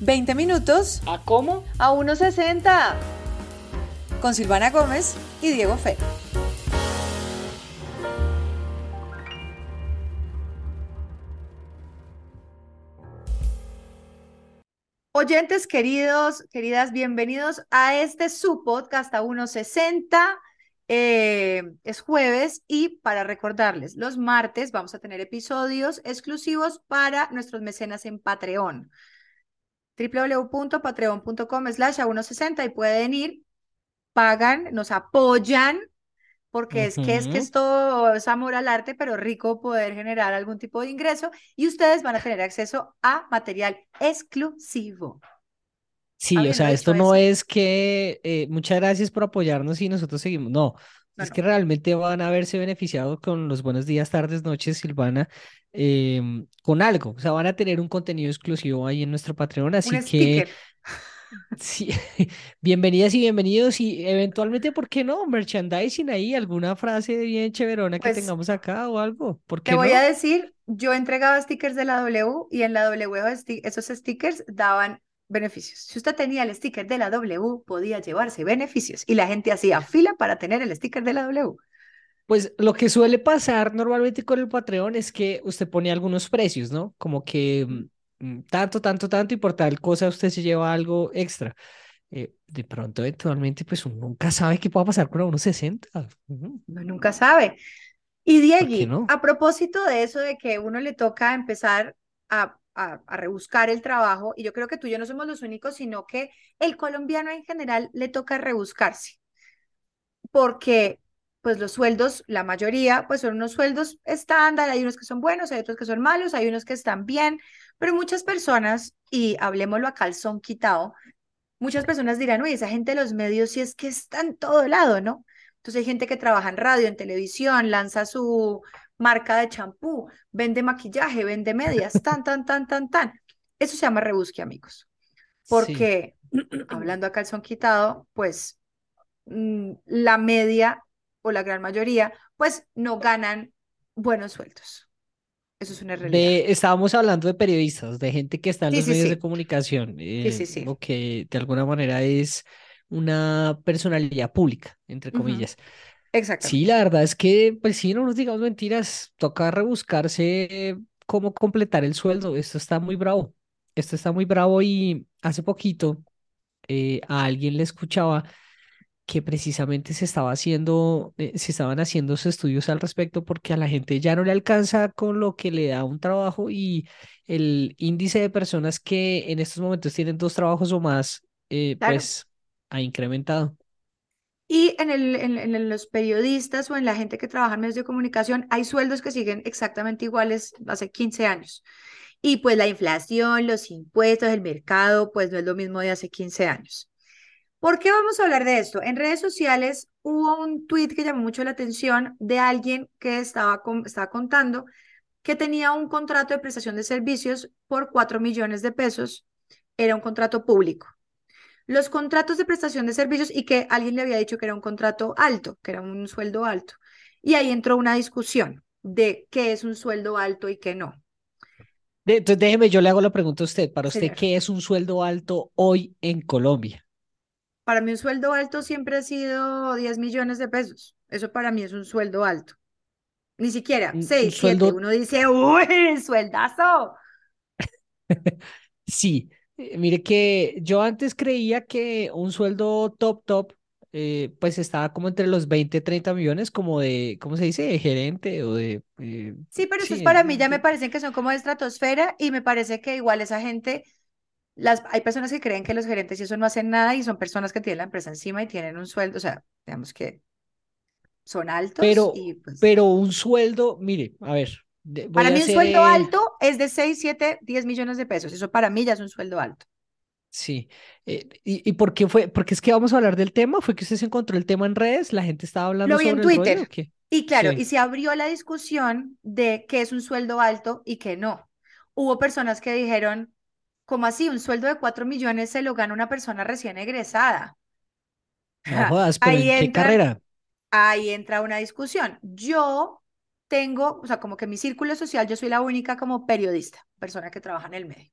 20 minutos ¿A cómo? a 1.60 con Silvana Gómez y Diego Fe. Oyentes queridos, queridas, bienvenidos a este su podcast a 1.60. Eh, es jueves y para recordarles, los martes vamos a tener episodios exclusivos para nuestros mecenas en Patreon www.patreon.com slash a 160 y pueden ir, pagan, nos apoyan, porque es que es que esto es amor al arte, pero rico poder generar algún tipo de ingreso y ustedes van a tener acceso a material exclusivo. Sí, o sea, esto no es que eh, muchas gracias por apoyarnos y nosotros seguimos. No, es que realmente van a verse beneficiados con los buenos días, tardes, noches, Silvana, em, con algo. O sea, van a tener un contenido exclusivo ahí en nuestro Patreon. Así que. Sí, bienvenidas y bienvenidos y eventualmente, ¿por qué no? Merchandising ahí, alguna frase bien chéverona que pues tengamos acá o algo. ¿Por qué te voy a decir, yo entregaba stickers de la W y en la W esos stickers daban beneficios. Si usted tenía el sticker de la W, podía llevarse beneficios y la gente hacía fila para tener el sticker de la W. Pues lo que suele pasar normalmente con el Patreon es que usted pone algunos precios, ¿no? Como que mm, mm, tanto, tanto, tanto y por tal cosa usted se lleva algo extra. Eh, de pronto, eventualmente, pues uno nunca sabe qué pueda pasar con unos 60. Uno nunca sabe. Y Diego, a propósito de eso de que uno le toca empezar a a, rebuscar el trabajo, y yo creo que tú y yo no somos los únicos, sino que el colombiano en general le toca rebuscarse, porque pues los sueldos, la mayoría, pues son unos sueldos estándar, hay unos que son buenos, hay otros que son malos, hay unos que están bien, pero muchas personas, y hablemoslo a calzón quitado, muchas personas dirán, oye, esa gente de los medios sí es que está en todo lado, ¿no? Entonces hay gente que trabaja en radio, en televisión, lanza su marca de champú, vende maquillaje, vende medias, tan, tan, tan, tan, tan. Eso se llama rebusque, amigos. Porque, hablando a calzón quitado, pues mm, la media o la gran mayoría, pues no ganan buenos sueldos. Eso es una realidad. estábamos hablando de periodistas, de gente que está en los medios de comunicación, eh, o que de alguna manera es una personalidad pública, entre comillas. Exacto. Sí, la verdad es que, pues sí, no nos digamos mentiras, toca rebuscarse cómo completar el sueldo. Esto está muy bravo. Esto está muy bravo y hace poquito eh, a alguien le escuchaba que precisamente se estaba haciendo, eh, se estaban haciendo estudios al respecto porque a la gente ya no le alcanza con lo que le da un trabajo y el índice de personas que en estos momentos tienen dos trabajos o más, eh, pues ha incrementado. Y en, el, en, los periodistas o en la gente que trabaja en medios de comunicación hay sueldos que siguen exactamente iguales hace 15 años. Y pues la inflación, los impuestos, el mercado, pues no es lo mismo de hace 15 años. ¿Por qué vamos a hablar de esto? En redes sociales hubo un tweet que llamó mucho la atención de alguien que estaba, estaba contando que tenía un contrato de prestación de servicios por 4 millones de pesos. Era un contrato público los contratos de prestación de servicios y que alguien le había dicho que era un contrato alto, que era un sueldo alto. Y ahí entró una discusión de qué es un sueldo alto y qué no. Entonces déjeme, yo le hago la pregunta a usted. Para usted, ¿qué es un sueldo alto hoy en Colombia? Para mí un sueldo alto siempre ha sido 10 millones de pesos. Eso para mí es un sueldo alto. Ni siquiera 6, 7. Uno dice, ¡uy, sueldazo! sí, mire que yo antes creía que un sueldo top top eh, pues estaba como entre los 20, 30 millones como de, ¿cómo se dice? De gerente o de... Eh, sí, pero eso es para mí, ya me parecen que son como de estratosfera y me parece que igual esa gente, las, hay personas que creen que los gerentes y eso no hacen nada y son personas que tienen la empresa encima y tienen un sueldo, o sea, digamos que son altos. Pero, y pues... pero un sueldo, mire, a ver, para mí un sueldo alto es de 6, 7, 10 millones de pesos. Eso para mí ya es un sueldo alto. Sí. Eh, y, por qué fue? Porque es que vamos a hablar del tema. ¿Fue que usted se encontró el tema en redes? ¿La gente estaba hablando Lo vi sobre en Twitter. Y claro, y se abrió la discusión de qué es un sueldo alto y qué no. Hubo personas que dijeron, ¿cómo así? Un sueldo de 4 millones se lo gana una persona recién egresada. No jodas, pero ¿en qué carrera? Ahí entra una discusión. Yo tengo, o sea, como que mi círculo social, yo soy la única como periodista, persona que trabaja en el medio.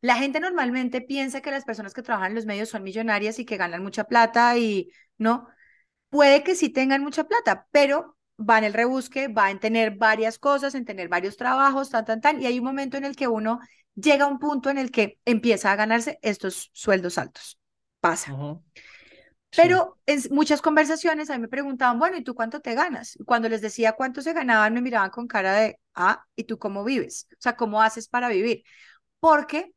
La gente normalmente piensa que las personas que trabajan en los medios son millonarias y que ganan mucha plata y no. Puede que sí tengan mucha plata, pero va en el rebusque, va en tener varias cosas, en tener varios trabajos, tan, tan, tan. Y hay un momento en el que uno llega a un punto en el que empieza a ganarse estos sueldos altos. Pasa. Pero en muchas conversaciones a mí me preguntaban, bueno, ¿y tú cuánto te ganas? cuando les decía cuánto se ganaban, me miraban con cara de, ah, ¿y tú cómo vives? O sea, ¿cómo haces para vivir? Porque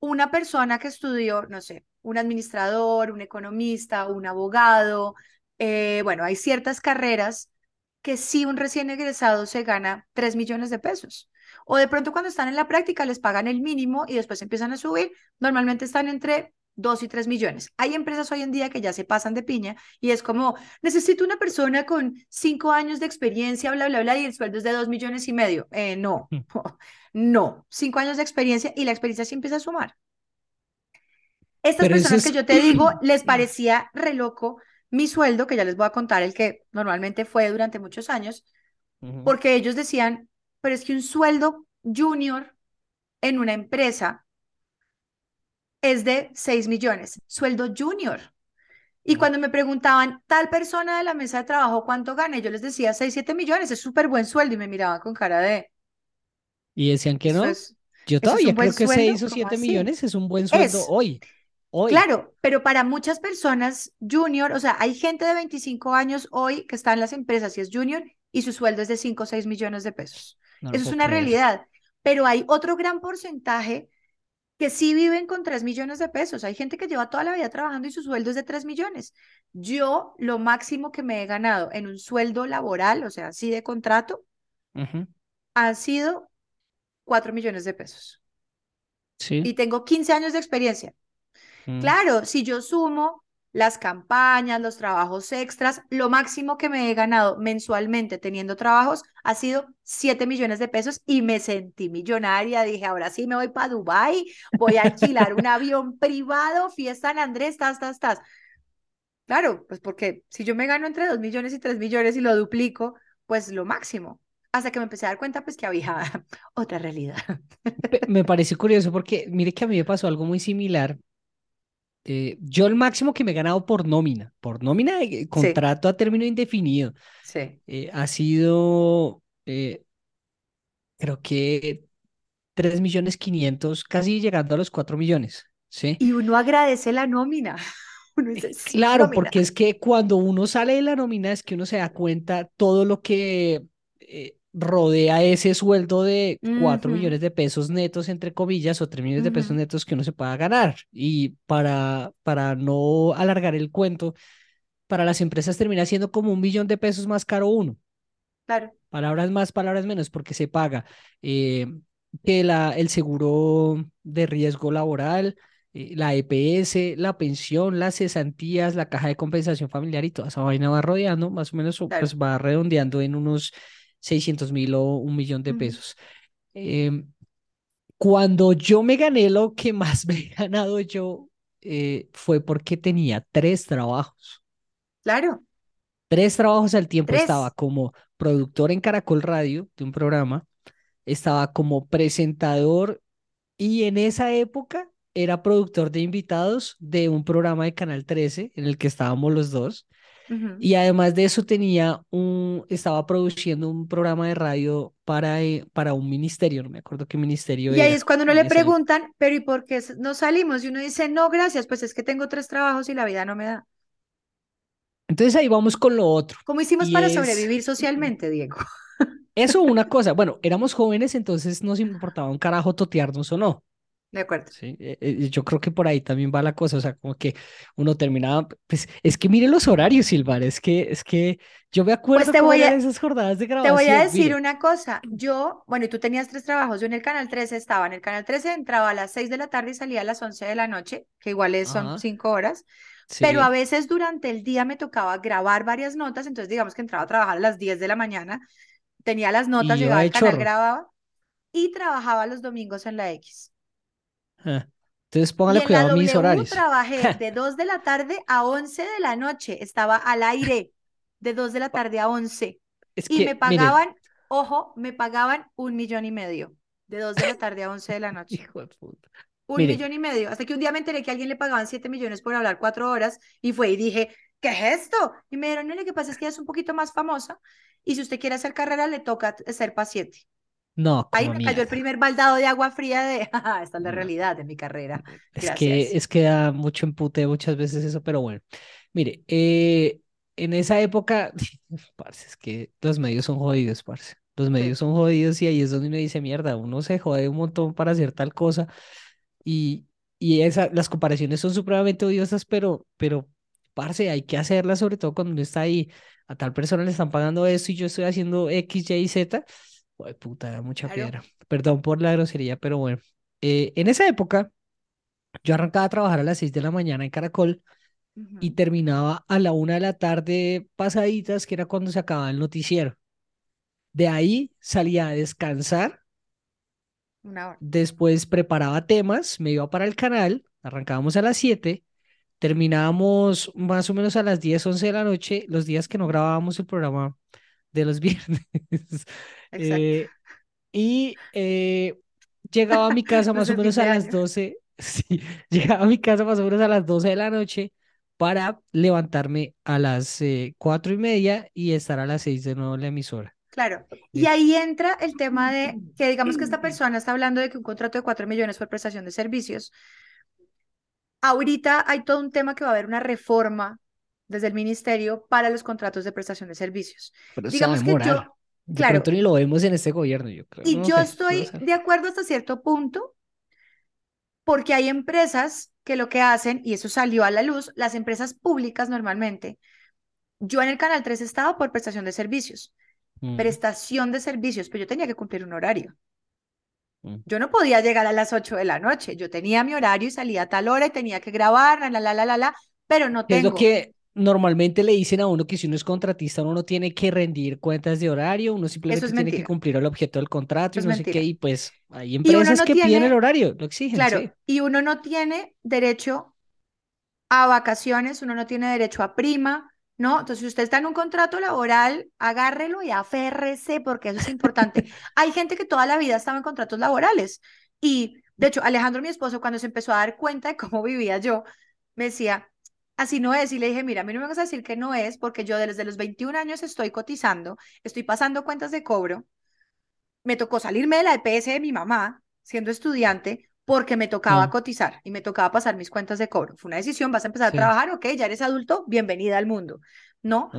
una persona que estudió, no sé, un administrador, un economista, un abogado, eh, bueno, hay ciertas carreras que sí un recién egresado se gana 3 millones de pesos. O de pronto cuando están en la práctica les pagan el mínimo y después empiezan a subir. Normalmente están entre 2 y 3 millones. Hay empresas hoy en día que ya se pasan de piña y es como, necesito una persona con 5 años de experiencia, bla, bla, bla, y el sueldo es de 2 millones y medio. Eh, no, mm. no, 5 años de experiencia y la experiencia sí empieza a sumar. Estas personas que yo te digo, les parecía re loco mi sueldo, que ya les voy a contar el que normalmente fue durante muchos años, porque ellos decían, pero es que un sueldo junior en una empresa es de 6 millones, sueldo junior. Y cuando me preguntaban, tal persona de la mesa de trabajo, ¿cuánto gana? Yo les decía 6, 7 millones, es súper buen sueldo. Y me miraban con cara de... Y decían que no. Yo todavía creo que 6 o 7 millones es un buen sueldo hoy. Hoy. Claro, pero para muchas personas junior, o sea, hay gente de 25 años hoy que está en las empresas y es junior y su sueldo es de 5 o 6 millones de pesos. Eso es una realidad. Pero hay otro gran porcentaje que sí viven con 3 millones de pesos. Hay gente que lleva toda la vida trabajando y su sueldo es de 3 millones. Yo lo máximo que me he ganado en un sueldo laboral, o sea, así de contrato, ha sido 4 millones de pesos. Sí. Y tengo 15 años de experiencia. Mm. Claro, si yo sumo las campañas, los trabajos extras, lo máximo que me he ganado mensualmente teniendo trabajos ha sido 7 millones de pesos y me sentí millonaria. Dije, ahora sí me voy para Dubai, voy a alquilar un avión privado, fiesta en Andrés, estás, estás, estás. Claro, pues porque si yo me gano entre 2 millones y 3 millones y lo duplico, pues lo máximo. Hasta que me empecé a dar cuenta, pues que había otra realidad. Me parece curioso porque mire que a mí me pasó algo muy similar eh, yo el máximo que me he ganado por nómina, por nómina, de contrato a término indefinido, sí. Eh, ha sido, eh, creo que 3 millones 500, casi llegando a los 4 millones. ¿sí? Y uno agradece la nómina. claro, porque es que cuando uno sale de la nómina es que uno se da cuenta todo lo que rodea ese sueldo de 4 millones de pesos netos, entre comillas, o 3 millones de pesos netos que uno se pueda ganar. Y para, para no alargar el cuento, para las empresas termina siendo como un millón de pesos más caro uno. Claro. Palabras más, palabras menos, porque se paga eh, que la, el seguro de riesgo laboral, eh, la EPS, la pensión, las cesantías, la caja de compensación familiar y toda esa vaina va rodeando, más o menos, pues va redondeando en unos 600 mil o un millón de pesos. Em, cuando yo me gané lo que más me he ganado yo eh, fue porque tenía tres trabajos. Claro. Tres trabajos al tiempo. Estaba como productor en Caracol Radio de un programa, estaba como presentador y en esa época era productor de invitados de un programa de Canal 13 en el que estábamos los dos. Y además de eso tenía un, estaba produciendo un programa de radio para, eh, para un ministerio, no me acuerdo qué ministerio y ahí es cuando uno le preguntan, pero ¿y por qué no salimos? Y uno dice, no, gracias, pues es que tengo tres trabajos y la vida no me da. Entonces ahí vamos con lo otro. ¿Cómo hicimos para sobrevivir socialmente, Diego? Eso una cosa, bueno, éramos jóvenes, entonces nos importaba un carajo totearnos o no. De acuerdo. Sí, eh, eh, yo creo que por ahí también va la cosa, o sea, como que uno terminaba, pues es que mire los horarios, Silvar, es que, es que yo me acuerdo pues te voy a, esas jornadas de grabación. Te voy a decir una cosa, yo, bueno, y tú tenías tres trabajos, yo en el Canal 13 estaba, en el Canal 13 entraba a las 6 de la tarde y salía a las 11 de la noche, que igual es, son cinco horas, pero a veces durante el día me tocaba grabar varias notas, entonces digamos que entraba a trabajar a las 10 de la mañana, tenía las notas, llegaba al canal, grababa y trabajaba los domingos en la X. Entonces póngale cuidado a mis horarios. trabajé de 2 de la tarde a 11 de la noche. Estaba al aire de 2 de la tarde a 11. y me pagaban, ojo, me pagaban un millón y medio. De 2 de la tarde a 11 de la noche. Hijo de puta. un millón y medio. Hasta que un día me enteré que a alguien le pagaban 7 millones por hablar cuatro horas y fue y dije, ¿qué es esto? Y me dijeron, no, lo que pasa es que ella es un poquito más famosa y si usted quiere hacer carrera le toca ser paciente. No, Ahí me cayó el primer baldado de agua fría de, esta es la realidad de mi carrera. Es que, es que da mucho empute muchas veces eso, pero bueno. Mire, eh, en esa época, parce, es que los medios son jodidos, parce. Los medios son jodidos y ahí es donde me dice, mierda, uno se jode un montón para hacer tal cosa y, y esa, las comparaciones son supremamente odiosas, pero, pero, parce, hay que hacerlas, sobre todo cuando uno está ahí, a tal persona le están pagando esto y yo estoy haciendo X, Y, Z. Uy, puta, mucha piedra. Perdón por la grosería, pero bueno. Eh, en esa época, yo arrancaba a trabajar a las 6 de la mañana en Caracol y terminaba a la una de la tarde pasaditas, que era cuando se acababa el noticiero. De ahí salía a descansar. Después preparaba temas, me iba para el canal, arrancábamos a las 7, terminábamos más o menos a las 10, 11 de la noche, los días que no grabábamos el programa de los viernes. Eh, y eh, llegaba a mi casa más o menos a las 12, sí, llegaba a mi casa más o menos a las 12 de la noche para levantarme a las eh, cuatro y media y estar a las seis de nuevo en la emisora. Claro, y ahí entra el tema de que digamos que esta persona está hablando de que un contrato de cuatro millones por prestación de servicios. Ahorita hay todo un tema que va a haber una reforma desde el ministerio para los contratos de prestación de servicios. Pero digamos que yo, claro, ni lo vemos en este gobierno, yo creo. Y yo estoy de acuerdo hasta cierto punto, porque hay empresas que lo que hacen, y eso salió a la luz, las empresas públicas normalmente, yo en el Canal 3 estaba por prestación de servicios, mm. prestación de servicios, pero yo tenía que cumplir un horario. Mm. Yo no podía llegar a las 8 de la noche, yo tenía mi horario y salía a tal hora y tenía que grabar, la, la, la, la, la, pero no tengo. Es lo que normalmente le dicen a uno que si uno es contratista, uno no tiene que rendir cuentas de horario, uno simplemente tiene que cumplir el objeto del contrato y no sé qué, y pues hay empresas que piden el horario, lo exigen. Claro, y uno no tiene derecho a vacaciones, uno no tiene derecho a prima, ¿no? Entonces, si usted está en un contrato laboral, agárrelo y aférrese, porque eso es importante. hay gente que toda la vida estaba en contratos laborales y, de hecho, Alejandro, mi esposo, cuando se empezó a dar cuenta de cómo vivía yo, me decía, así no es. Y le dije, mira, a mí no me vas a decir que no es, porque yo desde los 21 años estoy cotizando, estoy pasando cuentas de cobro. Me tocó salirme de la EPS de mi mamá, siendo estudiante, porque me tocaba mm. cotizar y me tocaba pasar mis cuentas de cobro. Fue una decisión, vas a empezar a trabajar, ok, ya eres adulto, bienvenida al mundo, ¿no?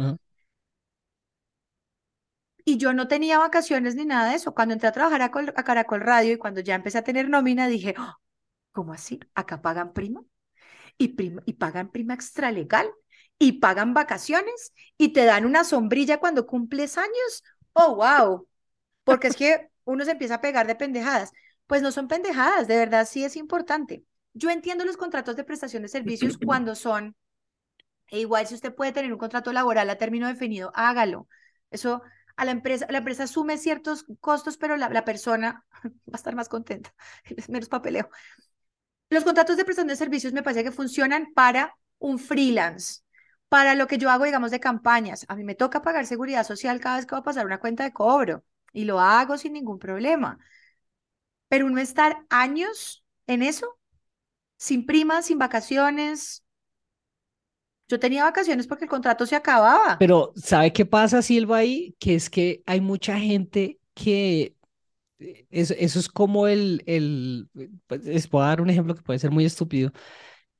Y yo no tenía vacaciones ni nada de eso. Cuando entré a trabajar a, Caracol Radio y cuando ya empecé a tener nómina, dije, ¡Ah! ¿cómo así? ¿Acá pagan primo? Y, pagan prima extralegal y pagan vacaciones y te dan una sombrilla cuando cumples años. Oh, wow. Porque es que uno se empieza a pegar de pendejadas. Pues no son pendejadas, de verdad sí es importante. Yo entiendo los contratos de prestación de servicios cuando son, e igual si usted puede tener un contrato laboral a término definido, hágalo. Eso a la empresa, la empresa asume ciertos costos, pero la, la persona va a estar más contenta, menos papeleo. Los contratos de prestación de servicios me parece que funcionan para un freelance, para lo que yo hago, digamos, de campañas. A mí me toca pagar seguridad social cada vez que va a pasar una cuenta de cobro y lo hago sin ningún problema. Pero uno estar años en eso, sin primas, sin vacaciones. Yo tenía vacaciones porque el contrato se acababa. Pero ¿sabe qué pasa, Silva, ahí? Que es que hay mucha gente que eso, eso es como el, el, pues, les puedo dar un ejemplo que puede ser muy estúpido,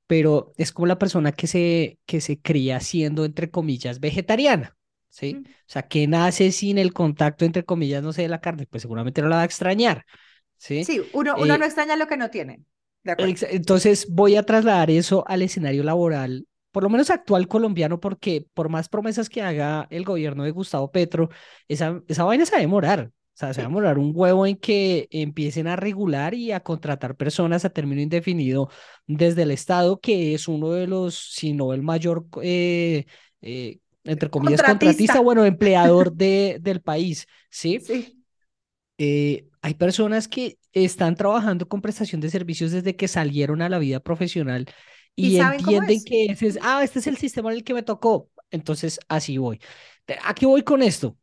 pero es como la persona que se, que se cría siendo, entre comillas, vegetariana, ¿sí? O sea, que nace sin el contacto, entre comillas, no sé, de la carne, pues seguramente no la va a extrañar, ¿sí? Sí, uno, uno no eh, extraña lo que no tiene. Entonces voy a trasladar eso al escenario laboral por lo menos actual colombiano, porque por más promesas que haga el gobierno de Gustavo Petro, esa, esa vaina se va a demorar. O sea, se va a morar un huevo en que empiecen a regular y a contratar personas a término indefinido desde el Estado, que es uno de los, si no el mayor, eh, eh, entre comillas, contratista. bueno, empleador de, del país, ¿sí? Sí. Eh, hay personas que están trabajando con prestación de servicios desde que salieron a la vida profesional y, entienden que ese es, ah, este es el sistema en el que me tocó, entonces así voy. Aquí voy con esto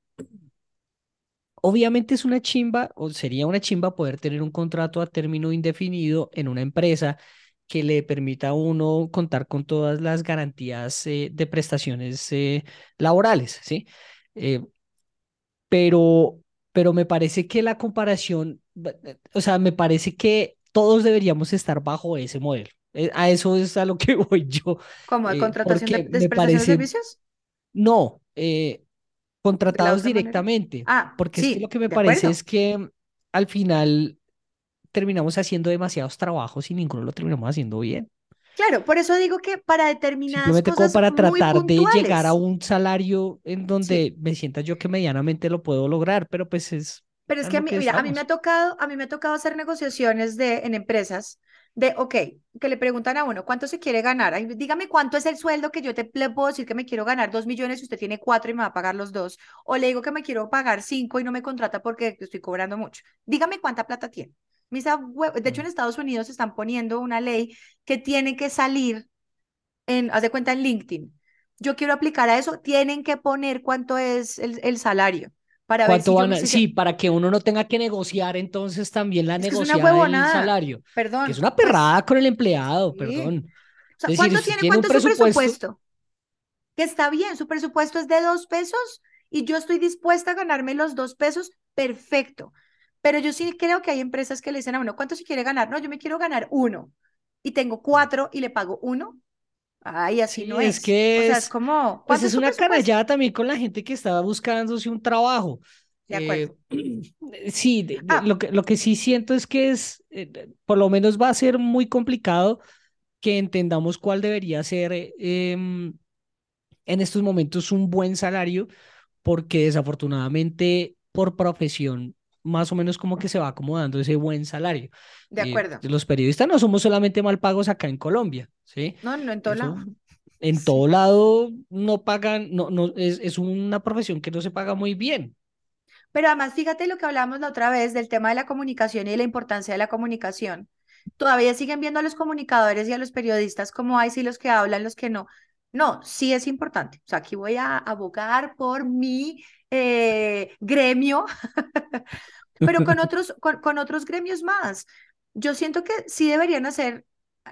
obviamente es una chimba, o sería una chimba poder tener un contrato a término indefinido en una empresa que le permita a uno contar con todas las garantías eh, de prestaciones eh, laborales, ¿sí? Eh, pero, pero me parece que la comparación, o sea, me parece que todos deberíamos estar bajo ese modelo. A eso es a lo que voy yo. ¿Como contratación de, de prestaciones de servicios? No, contratados directamente. Ah, porque sí, lo que me parece es que al final terminamos haciendo demasiados trabajos y ninguno lo terminamos haciendo bien. Claro, por eso digo que para determinadas Simplemente como para tratar de llegar a un salario en donde me sienta yo que medianamente lo puedo lograr, pero pues es... Pero es que, a mí, mira, a mí me ha tocado, a mí me ha tocado hacer negociaciones de, en empresas de, ok, que le preguntan a uno, ¿cuánto se quiere ganar? dígame cuánto es el sueldo que yo te le puedo decir que me quiero ganar dos millones y usted tiene cuatro y me va a pagar los dos. O le digo que me quiero pagar cinco y no me contrata porque estoy cobrando mucho. Dígame cuánta plata tiene. de hecho, en Estados Unidos están poniendo una ley que tiene que salir en, haz de cuenta en LinkedIn. Yo quiero aplicar a eso, tienen que poner cuánto es el, el salario. Para ver si Sí, para que uno no tenga que negociar entonces también la es negociación del salario. Perdón. es una pues perrada con el empleado, perdón. O sea, ¿cuánto tiene, cuánto es su presupuesto? Que está bien, su presupuesto es de dos pesos y yo estoy dispuesta a ganarme los dos pesos, perfecto. Pero yo sí creo que hay empresas que le dicen a uno, ¿cuánto se quiere ganar? No, yo me quiero ganar uno y tengo cuatro y le pago uno. Ay, así no es. Es que o sea, es como. Pues es una canallada también con la gente que estaba buscándose un trabajo. De acuerdo. Eh, sí, ah. lo, que, lo que sí siento es que es, eh, por lo menos va a ser muy complicado que entendamos cuál debería ser em, en estos momentos un buen salario, porque desafortunadamente por profesión más o menos como que se va acomodando ese buen salario. De eh, acuerdo. los periodistas no somos solamente mal pagos acá en Colombia, ¿sí? No, no en todo lado. En todo lado no pagan, no, no, es, es una profesión que no se paga muy bien. Pero además, fíjate lo que hablamos la otra vez del tema de la comunicación y la importancia de la comunicación. Todavía siguen viendo a los comunicadores y a los periodistas como hay, sí, los que hablan, los que no. No, sí es importante. O sea, aquí voy a abogar por mi eh, gremio pero con otros, con, otros gremios más. Yo siento que sí deberían hacer,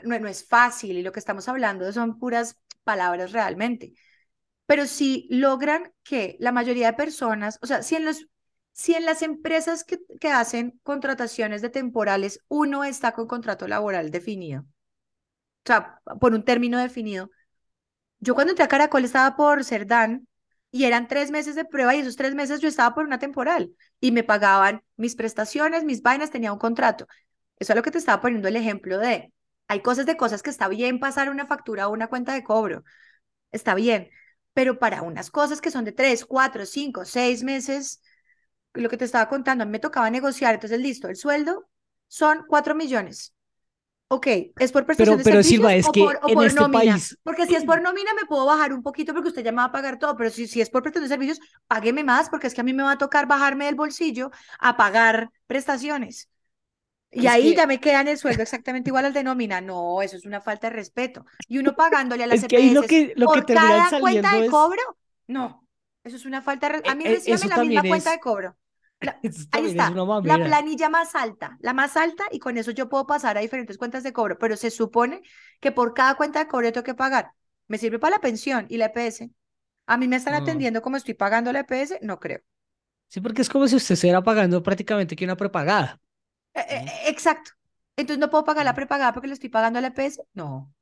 no, no es fácil y lo que estamos hablando son puras palabras realmente, pero si logran que la mayoría de personas, o sea, si en, los, si en las empresas que, que hacen contrataciones de temporales uno está con contrato laboral definido, o sea, por un término definido, yo cuando entré a Caracol estaba por ser Dan y eran tres meses de prueba y esos tres meses yo estaba por una temporal y me pagaban mis prestaciones, mis vainas, tenía un contrato. Eso es lo que te estaba poniendo el ejemplo de, hay cosas de cosas que está bien pasar una factura o una cuenta de cobro, está bien, pero para unas cosas que son de tres, cuatro, cinco, seis meses, lo que te estaba contando, a mí me tocaba negociar, entonces listo, el sueldo son cuatro millones. Ok, es por prestación pero, pero Silva, es que en este nómina. país... Porque si es por nómina me puedo bajar un poquito porque usted ya me va a pagar todo, pero si, si es por prestación de servicios, págueme más porque es que a mí me va a tocar bajarme del bolsillo a pagar prestaciones. Y ahí ya me quedan el sueldo exactamente igual al de nómina. No, eso es una falta de respeto. Y uno pagándole a las es que lo que, lo por que cada cuenta de cobro, no, eso es una falta de respeto. A mí e, e, la misma cuenta de cobro. ahí está, la planilla más alta, la más alta, y con eso yo puedo pasar a diferentes cuentas de cobro, pero se supone que por cada cuenta de cobro tengo que pagar. ¿Me sirve para la pensión y la EPS? ¿A mí me están atendiendo como estoy pagando la EPS? No creo. Sí, porque es como si usted estuviera pagando prácticamente que una prepagada. Eh, eh, exacto. Entonces no puedo pagar la prepagada porque le estoy pagando la EPS. No.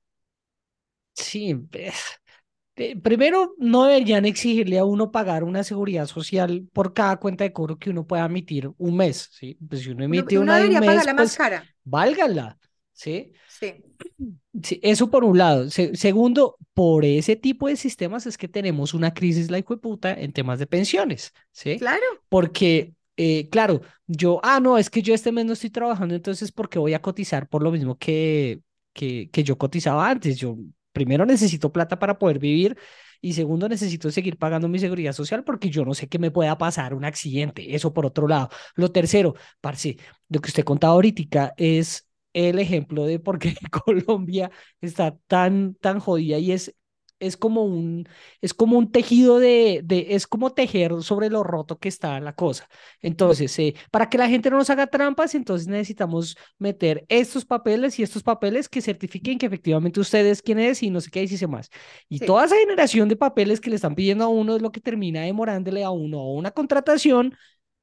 Sí, eh, primero, no deberían exigirle a uno pagar una seguridad social por cada cuenta de cobro que uno pueda emitir un mes, ¿sí? Pues si uno emite una de un mes, pagar la más pues, cara. válgala, ¿sí? Sí. sí. Eso por un lado. segundo, por ese tipo de sistemas es que tenemos una crisis la hijo de puta en temas de pensiones, ¿sí? Claro. Porque eh, claro, yo, ah, no, es que yo este mes no estoy trabajando, entonces porque voy a cotizar por lo mismo que, que, que yo cotizaba antes. Yo primero necesito plata para poder vivir y segundo necesito seguir pagando mi seguridad social porque yo no sé qué me pueda pasar un accidente. Eso por otro lado. Lo tercero, parce, lo que usted contaba ahorita es el ejemplo de por qué Colombia está tan, tan jodida y es es como un, es como un tejido de, de, es como tejer sobre lo roto que está la cosa. Entonces, eh, para que la gente no nos haga trampas, entonces necesitamos meter estos papeles y estos papeles que certifiquen que efectivamente usted es quien es y no sé qué dice más. Y toda esa generación de papeles que le están pidiendo a uno es lo que termina demorándole a uno una contratación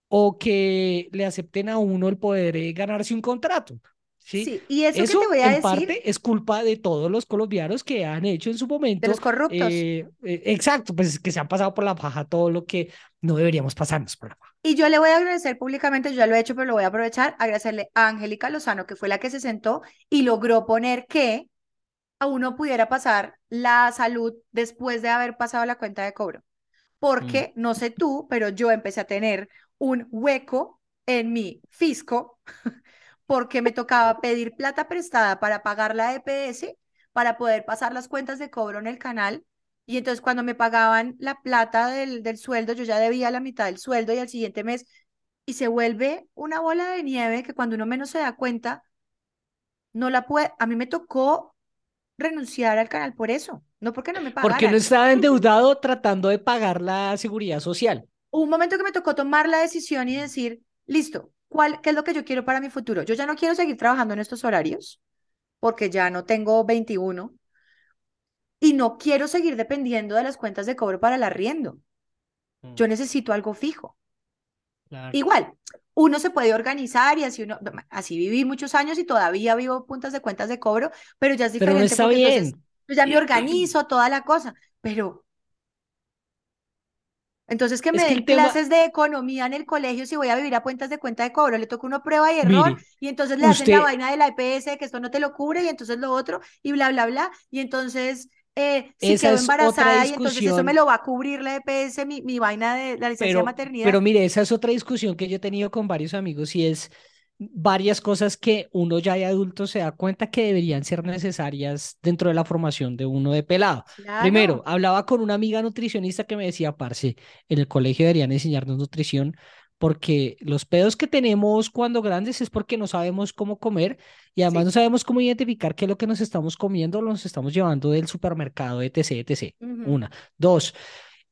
o que le acepten a uno el poder eh, ganarse un contrato. ¿Sí? y eso, que te voy a en decir, parte es culpa de todos los colombianos que han hecho en su momento. De los corruptos. Eh, eh, exacto, pues que se han pasado por la paja todo lo que no deberíamos pasarnos por la paja. Y yo le voy a agradecer públicamente, yo ya lo he hecho, pero lo voy a aprovechar, agradecerle a Angélica Lozano, que fue la que se sentó y logró poner que a uno pudiera pasar la salud después de haber pasado la cuenta de cobro. Porque, mm. no sé tú, pero yo empecé a tener un hueco en mi fisco porque me tocaba pedir plata prestada para pagar la EPS, para poder pasar las cuentas de cobro en el canal. Y entonces cuando me pagaban la plata del, del sueldo, yo ya debía la mitad del sueldo y al siguiente mes, y se vuelve una bola de nieve que cuando uno menos se da cuenta, no la puede, a mí me tocó renunciar al canal por eso, no porque no me pagaran. Porque no estaba endeudado tratando de pagar la seguridad social. un momento que me tocó tomar la decisión y decir, listo, ¿Cuál, ¿Qué es lo que yo quiero para mi futuro? Yo ya no quiero seguir trabajando en estos horarios porque ya no tengo 21 y no quiero seguir dependiendo de las cuentas de cobro para el arriendo. Yo mm. necesito algo fijo. Igual, uno se puede organizar y así uno, así viví muchos años y todavía vivo puntas de cuentas de cobro, pero ya es diferente. Pero está bien. yo ya me organizo toda la cosa, pero entonces, que me den clases de economía en el colegio si voy a vivir a cuentas de cuenta de cobro, le toca una prueba y error, y entonces le hacen la vaina de la EPS, que esto no te lo cubre, y entonces lo otro, y bla, bla, bla, y entonces eh, si quedo embarazada y entonces eso me lo va a cubrir la EPS, mi, mi vaina de la licencia de maternidad. Pero mire, esa es otra discusión que yo he tenido con varios amigos y es varias cosas que uno ya de adulto se da cuenta que deberían ser necesarias dentro de la formación de uno de pelado. Primero, hablaba con una amiga nutricionista que me decía, parce, en el colegio deberían enseñarnos nutrición porque los pedos que tenemos cuando grandes es porque no sabemos cómo comer y además no sabemos cómo identificar qué es lo que nos estamos comiendo o nos estamos llevando del supermercado, etc., etc. Una. Dos,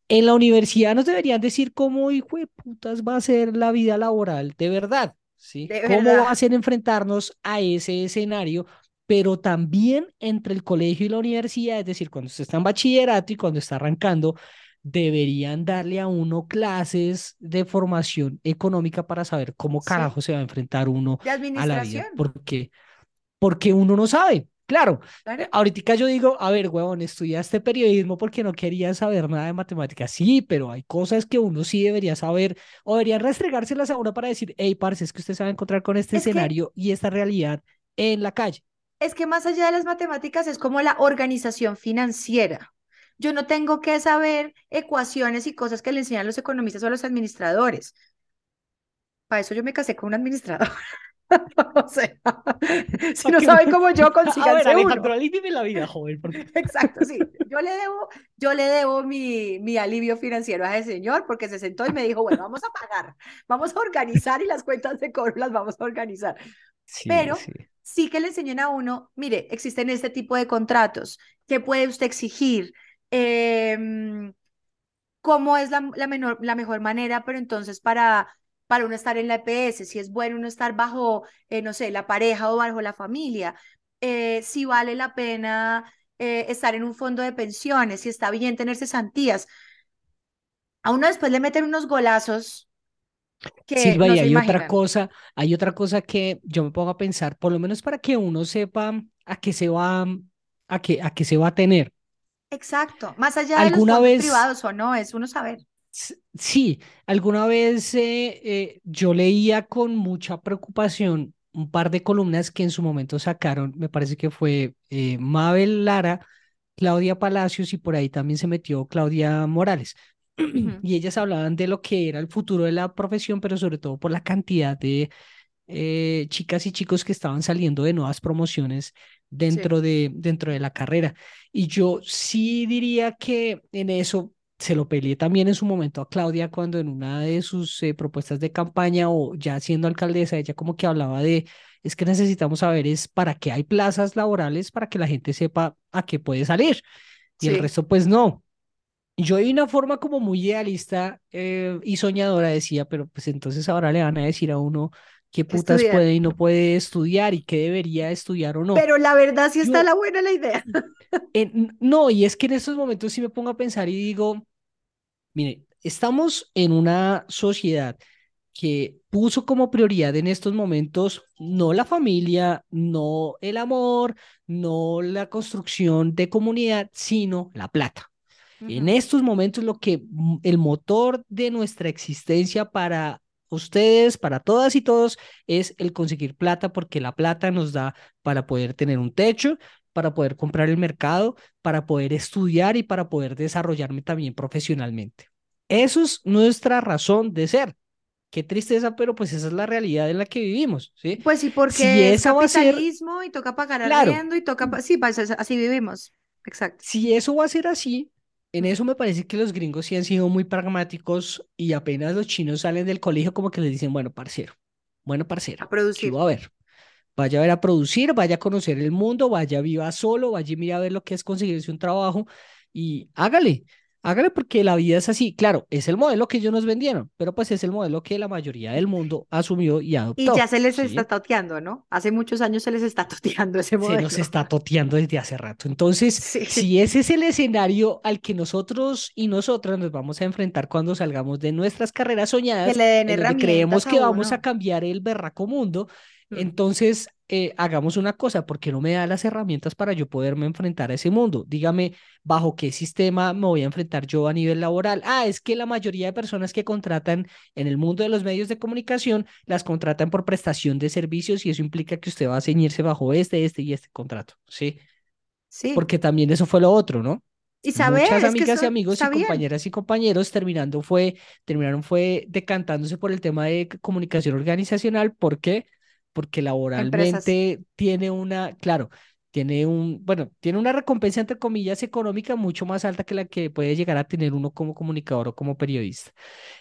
en la universidad nos deberían decir cómo, hijo de putas, va a ser la vida laboral de verdad. ¿Sí? ¿Cómo va a ser enfrentarnos a ese escenario? Pero también entre el colegio y la universidad, es decir, cuando usted está en bachillerato y cuando está arrancando, deberían darle a uno clases de formación económica para saber cómo carajo se va a enfrentar uno a la vida. Porque, porque uno no sabe. Claro, ahorita yo digo, a ver, huevón, estudiaste periodismo porque no quería saber nada de matemáticas. Sí, pero hay cosas que uno sí debería saber o deberían restregárselas a uno para decir, hey, parce, es que usted se va a encontrar con este escenario y esta realidad en la calle. Es que más allá de las matemáticas es como la organización financiera. Yo no tengo que saber ecuaciones y cosas que le enseñan los economistas o los administradores. Para eso yo me casé con un administrador. o sea, si no saben como yo, Alejandro, la vida, joven. Exacto, sí. Yo le debo, yo le debo mi, mi alivio financiero a ese señor porque se sentó y me dijo, bueno, vamos a pagar, vamos a organizar y las cuentas de cobro las vamos a organizar. Pero sí. que le enseñan a uno, mire, existen este tipo de contratos, ¿qué puede usted exigir? Em, ¿Cómo es la, la, menor, la mejor manera, pero entonces para para uno estar en la EPS, si es bueno uno estar bajo, eh, no sé, la pareja o bajo la familia, eh, si vale la pena eh, estar en un fondo de pensiones, si está bien tener cesantías. A uno después le meten unos golazos. Que sí, vaya, hay otra cosa, hay otra cosa que yo me pongo a pensar, por lo menos para que uno sepa a qué se va, a qué, a qué se va a tener. Exacto, más allá de los fondos privados o no, es uno saber. Sí, alguna vez eh, eh, yo leía con mucha preocupación un par de columnas que en su momento sacaron, me parece que fue eh, Mabel Lara, Claudia Palacios y por ahí también se metió Claudia Morales. Y ellas hablaban de lo que era el futuro de la profesión, pero sobre todo por la cantidad de chicas y chicos que estaban saliendo de nuevas promociones dentro, de, dentro de la carrera. Y yo sí diría que en eso se lo peleé también en su momento a Claudia cuando en una de sus eh, propuestas de campaña o ya siendo alcaldesa, ella como que hablaba de, es que necesitamos saber es para qué hay plazas laborales para que la gente sepa a qué puede salir. y el resto pues no. Yo de una forma como muy idealista eh, y soñadora decía, pero pues entonces ahora le van a decir a uno qué putas puede y no puede estudiar y qué debería estudiar o no. Pero la verdad sí está la buena la idea. no, y es que en estos momentos sí me pongo a pensar y digo, mire, estamos en una sociedad que puso como prioridad en estos momentos no la familia, no el amor, no la construcción de comunidad, sino la plata. En estos momentos lo que mm, el motor de nuestra existencia para ustedes, para todas y todos, es el conseguir plata porque la plata nos da para poder tener un techo, para poder comprar el mercado, para poder estudiar y para poder desarrollarme también profesionalmente. Eso es nuestra razón de ser. Qué tristeza, pero pues esa es la realidad en la que vivimos, ¿sí? Pues sí, porque es capitalismo y toca pagar arriendo y toca... Sí, pues así vivimos, exacto. Si eso va a ser así, en eso me parece que los gringos sí han sido muy pragmáticos y apenas los chinos salen del colegio como que les dicen, bueno, parcero, bueno, parcero, a producir. a ver, vaya a ver a producir, vaya a conocer el mundo, vaya viva solo, vaya y mira a ver lo que es conseguirse un trabajo y hágale. Hágale porque la vida es así. Claro, es el modelo que ellos nos vendieron, pero pues es el modelo que la mayoría del mundo asumió y adoptó. Y ya se les está toteando, ¿no? Hace muchos años se les está toteando ese modelo. Se nos está toteando desde hace rato. Entonces, si ese es el escenario al que nosotros y nosotras nos vamos a enfrentar cuando salgamos de nuestras carreras soñadas, que le den creemos que vamos a cambiar el berraco mundo, Mm. Entonces, eh, hagamos una cosa, porque no me da las herramientas para yo poderme enfrentar a ese mundo. Dígame, ¿bajo qué sistema me voy a enfrentar yo a nivel laboral? Ah, es que la mayoría de personas que contratan en el mundo de los medios de comunicación las contratan por prestación de servicios y eso implica que usted va a ceñirse bajo este, este y este contrato, ¿sí? Sí. Porque también eso fue lo otro, ¿no? Y saber, Muchas amigas y amigos y compañeras y compañeros terminando fue, terminaron fue decantándose por el tema de comunicación organizacional. ¿Por qué? Porque laboralmente tiene una, claro, tiene un, bueno, tiene una recompensa entre comillas económica mucho más alta que la que puede llegar a tener uno como comunicador o como periodista.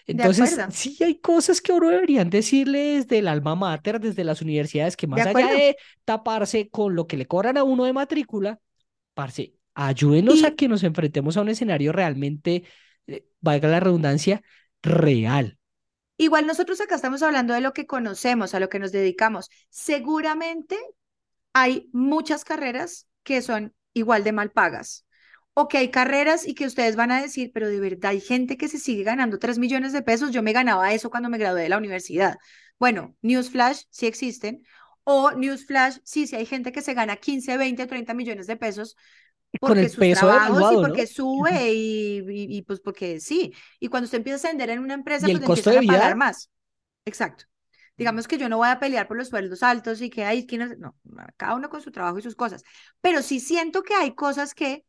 Entonces, sí hay cosas que uno deberían decirles del alma mater desde las universidades que más allá de taparse con lo que le cobran a uno de matrícula, parce, ayúdenos a que nos enfrentemos a un escenario realmente, eh, valga la redundancia, real. Igual nosotros acá estamos hablando de lo que conocemos, a lo que nos dedicamos. Seguramente hay muchas carreras que son igual de mal pagas. O que hay carreras y que ustedes van a decir, pero de verdad hay gente que se sigue ganando 3 millones de pesos. Yo me ganaba eso cuando me gradué de la universidad. Bueno, Newsflash sí existen. O Newsflash, sí, sí hay gente que se gana 15, 20, 30 millones de pesos con el peso trabajos y porque sube y, pues porque sí. Y cuando usted empieza a ascender en una empresa, ¿Y pues el costo de a pagar más. Exacto. Digamos que yo no voy a pelear por los sueldos altos y que hay esquinas, no, cada uno con su trabajo y sus cosas. Pero sí siento que hay cosas que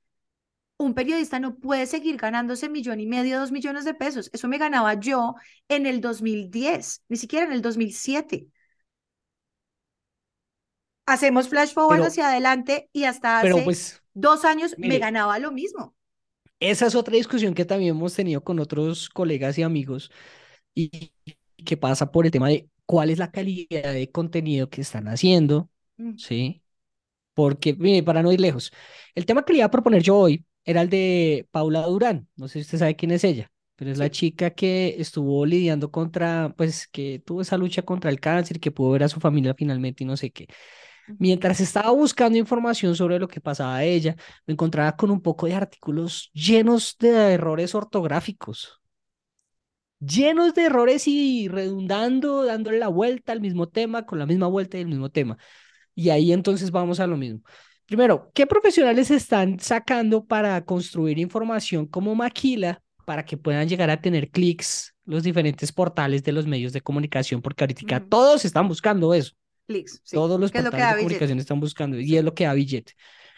un periodista no puede seguir ganándose millón y medio, dos millones de pesos. Eso me ganaba yo en el 2010, ni siquiera en el 2007 hacemos flash forward hacia adelante y hasta hace pues, dos años me ganaba lo mismo. Esa es otra discusión que también hemos tenido con otros colegas y amigos y que pasa por el tema de cuál es la calidad de contenido que están haciendo, mm. ¿sí? Porque, mire, para no ir lejos, el tema que le iba a proponer yo hoy era el de Paula Durán, no sé si usted sabe quién es ella, pero es la chica que estuvo lidiando contra, pues, que tuvo esa lucha contra el cáncer, que pudo ver a su familia finalmente y no sé qué. Mientras estaba buscando información sobre lo que pasaba a ella, me encontraba con un poco de artículos llenos de errores ortográficos, llenos de errores y redundando, dándole la vuelta al mismo tema, con la misma vuelta y el mismo tema. Y ahí entonces vamos a lo mismo. Primero, ¿qué profesionales están sacando para construir información como Maquila para que puedan llegar a tener clics los diferentes portales de los medios de comunicación? Porque ahorita todos están buscando eso. Todos los portales de comunicación están buscando y es lo que da billete.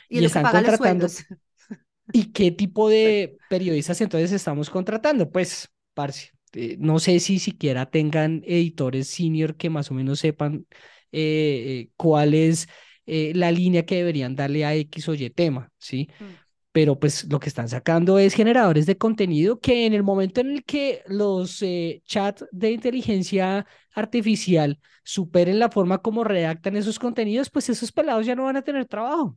Y, están contratando. ¿Y qué tipo de periodistas entonces estamos contratando? Pues, parce, eh, no sé si siquiera tengan editores senior que más o menos sepan eh, eh, cuál es la línea que deberían darle a X o Y tema, ¿sí? Mm pero pues lo que están sacando es generadores de contenido que en el momento en el que los eh, chats de inteligencia artificial superen la forma como redactan esos contenidos, pues esos pelados ya no van a tener trabajo.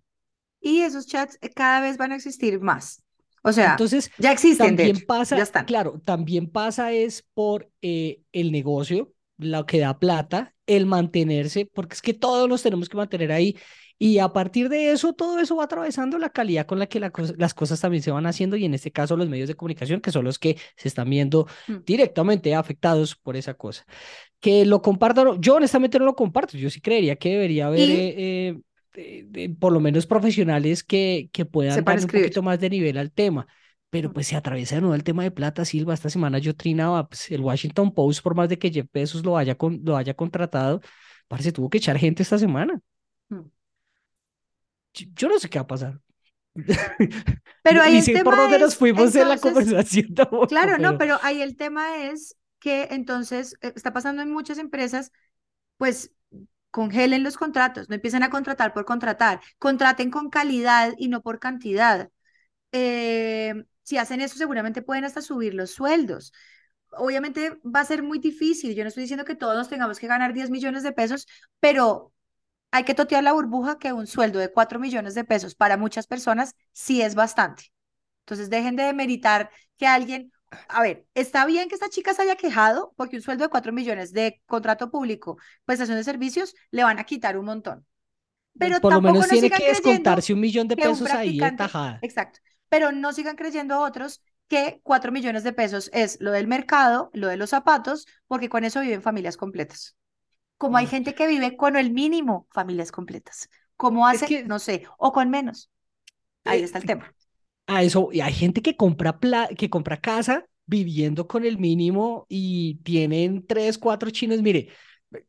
y esos chats cada vez van a existir más. O sea, Entonces, ya existen. También pasa, ya están. claro, también pasa es por eh, el negocio, lo que da plata, el mantenerse, porque es que todos los tenemos que mantener ahí. Y a partir de eso, todo eso va atravesando la calidad con la que las cosas también se van haciendo y en este caso los medios de comunicación, que son los que se están viendo mm. directamente afectados por esa cosa. Que lo compartan, yo honestamente no lo comparto, yo sí creería que debería haber... Eh, por lo menos profesionales que, que puedan dar un poquito más de nivel al tema. Pero pues se atraviesa de nuevo el tema de plata, Silva. Esta semana yo trinaba pues, el Washington Post, por más de que Jeff Bezos lo haya, con, lo haya contratado, parece tuvo que echar gente esta semana. Yo, no sé qué va a pasar. Pero ahí el tema por dónde nos fuimos en la conversación. claro, no, pero ahí el tema es que entonces eh, está pasando en muchas empresas, pues congelen los contratos, no empiecen a contratar por contratar, contraten con calidad y no por cantidad. Eh, si hacen eso, seguramente pueden hasta subir los sueldos. Obviamente va a ser muy difícil, yo no estoy diciendo que todos nos tengamos que ganar 10 millones de pesos, pero hay que totear la burbuja que un sueldo de 4 millones de pesos para muchas personas sí es bastante. Entonces dejen de demeritar que alguien, a ver, está bien que esta chica se haya quejado porque un sueldo de 4 millones de contrato público, prestación de servicios, le van a quitar un montón. Pero por lo menos tiene que descontarse un millón de pesos ahí de tajada. Exacto. Pero no sigan creyendo otros que 4 millones de pesos es lo del mercado, lo de los zapatos, porque con eso viven familias completas. Como hay gente que vive con el mínimo, familias completas. ¿Cómo hace? no sé, o con menos. Ahí eh, está el tema. A eso, y hay gente que compra, que compra casa viviendo con el mínimo y tienen tres, cuatro chinos. Mire,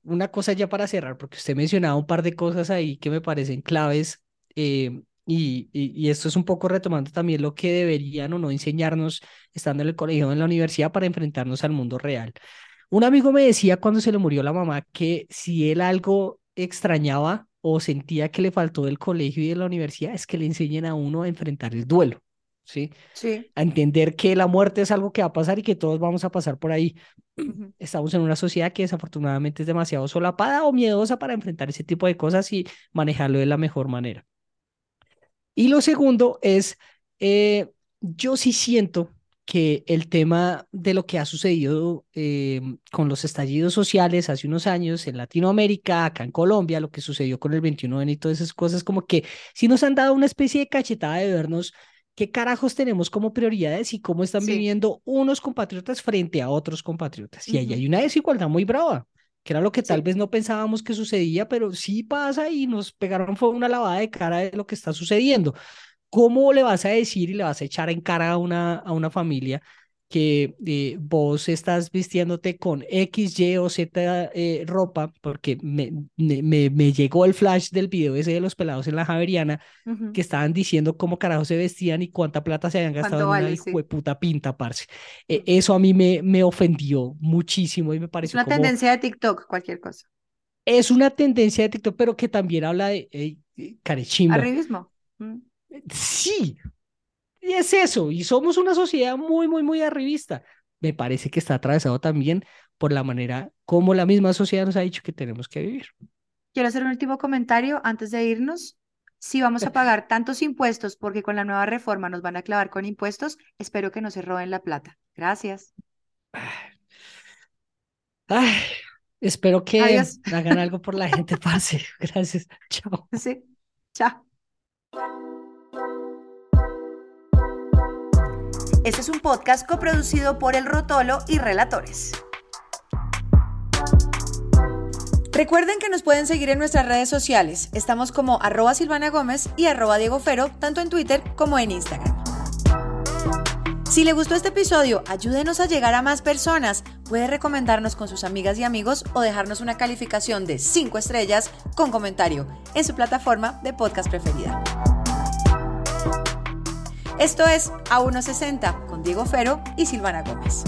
una cosa ya para cerrar, porque usted mencionaba un par de cosas ahí que me parecen claves. Eh, y, y, esto es un poco retomando también lo que deberían o no enseñarnos estando en el colegio o en la universidad para enfrentarnos al mundo real. Un amigo me decía cuando se le murió la mamá que si él algo extrañaba o sentía que le faltó del colegio y de la universidad es que le enseñen a uno a enfrentar el duelo. ¿sí? Sí. A entender que la muerte es algo que va a pasar y que todos vamos a pasar por ahí. Estamos en una sociedad que desafortunadamente es demasiado solapada o miedosa para enfrentar ese tipo de cosas y manejarlo de la mejor manera. Y lo segundo es, eh, yo sí siento que el tema de lo que ha sucedido eh, con los estallidos sociales hace unos años en Latinoamérica, acá en Colombia, lo que sucedió con el 21 y todas esas cosas, como que sí nos han dado una especie de cachetada de vernos qué carajos tenemos como prioridades y cómo están viviendo unos compatriotas frente a otros compatriotas. Y ahí hay una desigualdad muy brava, que era lo que tal vez no pensábamos que sucedía, pero sí pasa y nos pegaron fue una lavada de cara de lo que está sucediendo. ¿Cómo le vas a decir y le vas a echar en cara a una, a una familia que eh, vos estás vistiéndote con X, Y o Z eh, ropa, porque me, me, me, llegó el flash del video ese de los pelados en la Javeriana, que estaban diciendo cómo carajo se vestían y cuánta plata se habían gastado en una de puta pinta, parce. E, eso a mí me, me ofendió muchísimo y me pareció. Una tendencia de TikTok, cualquier cosa. Es una tendencia de TikTok, pero que también habla de hey, carechimba. Arribismo. Sí, y es eso, y somos una sociedad muy, muy, muy arribista. Me parece que está atravesado también por la manera como la misma sociedad nos ha dicho que tenemos que vivir. Quiero hacer un último comentario antes de irnos. Si vamos a pagar tantos impuestos porque con la nueva reforma nos van a clavar con impuestos, espero que no se roben la plata. Gracias. espero que hagan algo por la gente. Pase. Gracias. Chao. Sí. Chao. Este es un podcast coproducido por El Rotolo y Relatores. Recuerden que nos pueden seguir en nuestras redes sociales. Estamos como arroba Silvana Gómez y arroba Diego Fero, tanto en Twitter como en Instagram. Si le gustó este episodio, ayúdenos a llegar a más personas. Puede recomendarnos con sus amigas y amigos o dejarnos una calificación de 5 estrellas con comentario en su plataforma de podcast preferida. Esto es A160 con Diego Fero y Silvana Gómez.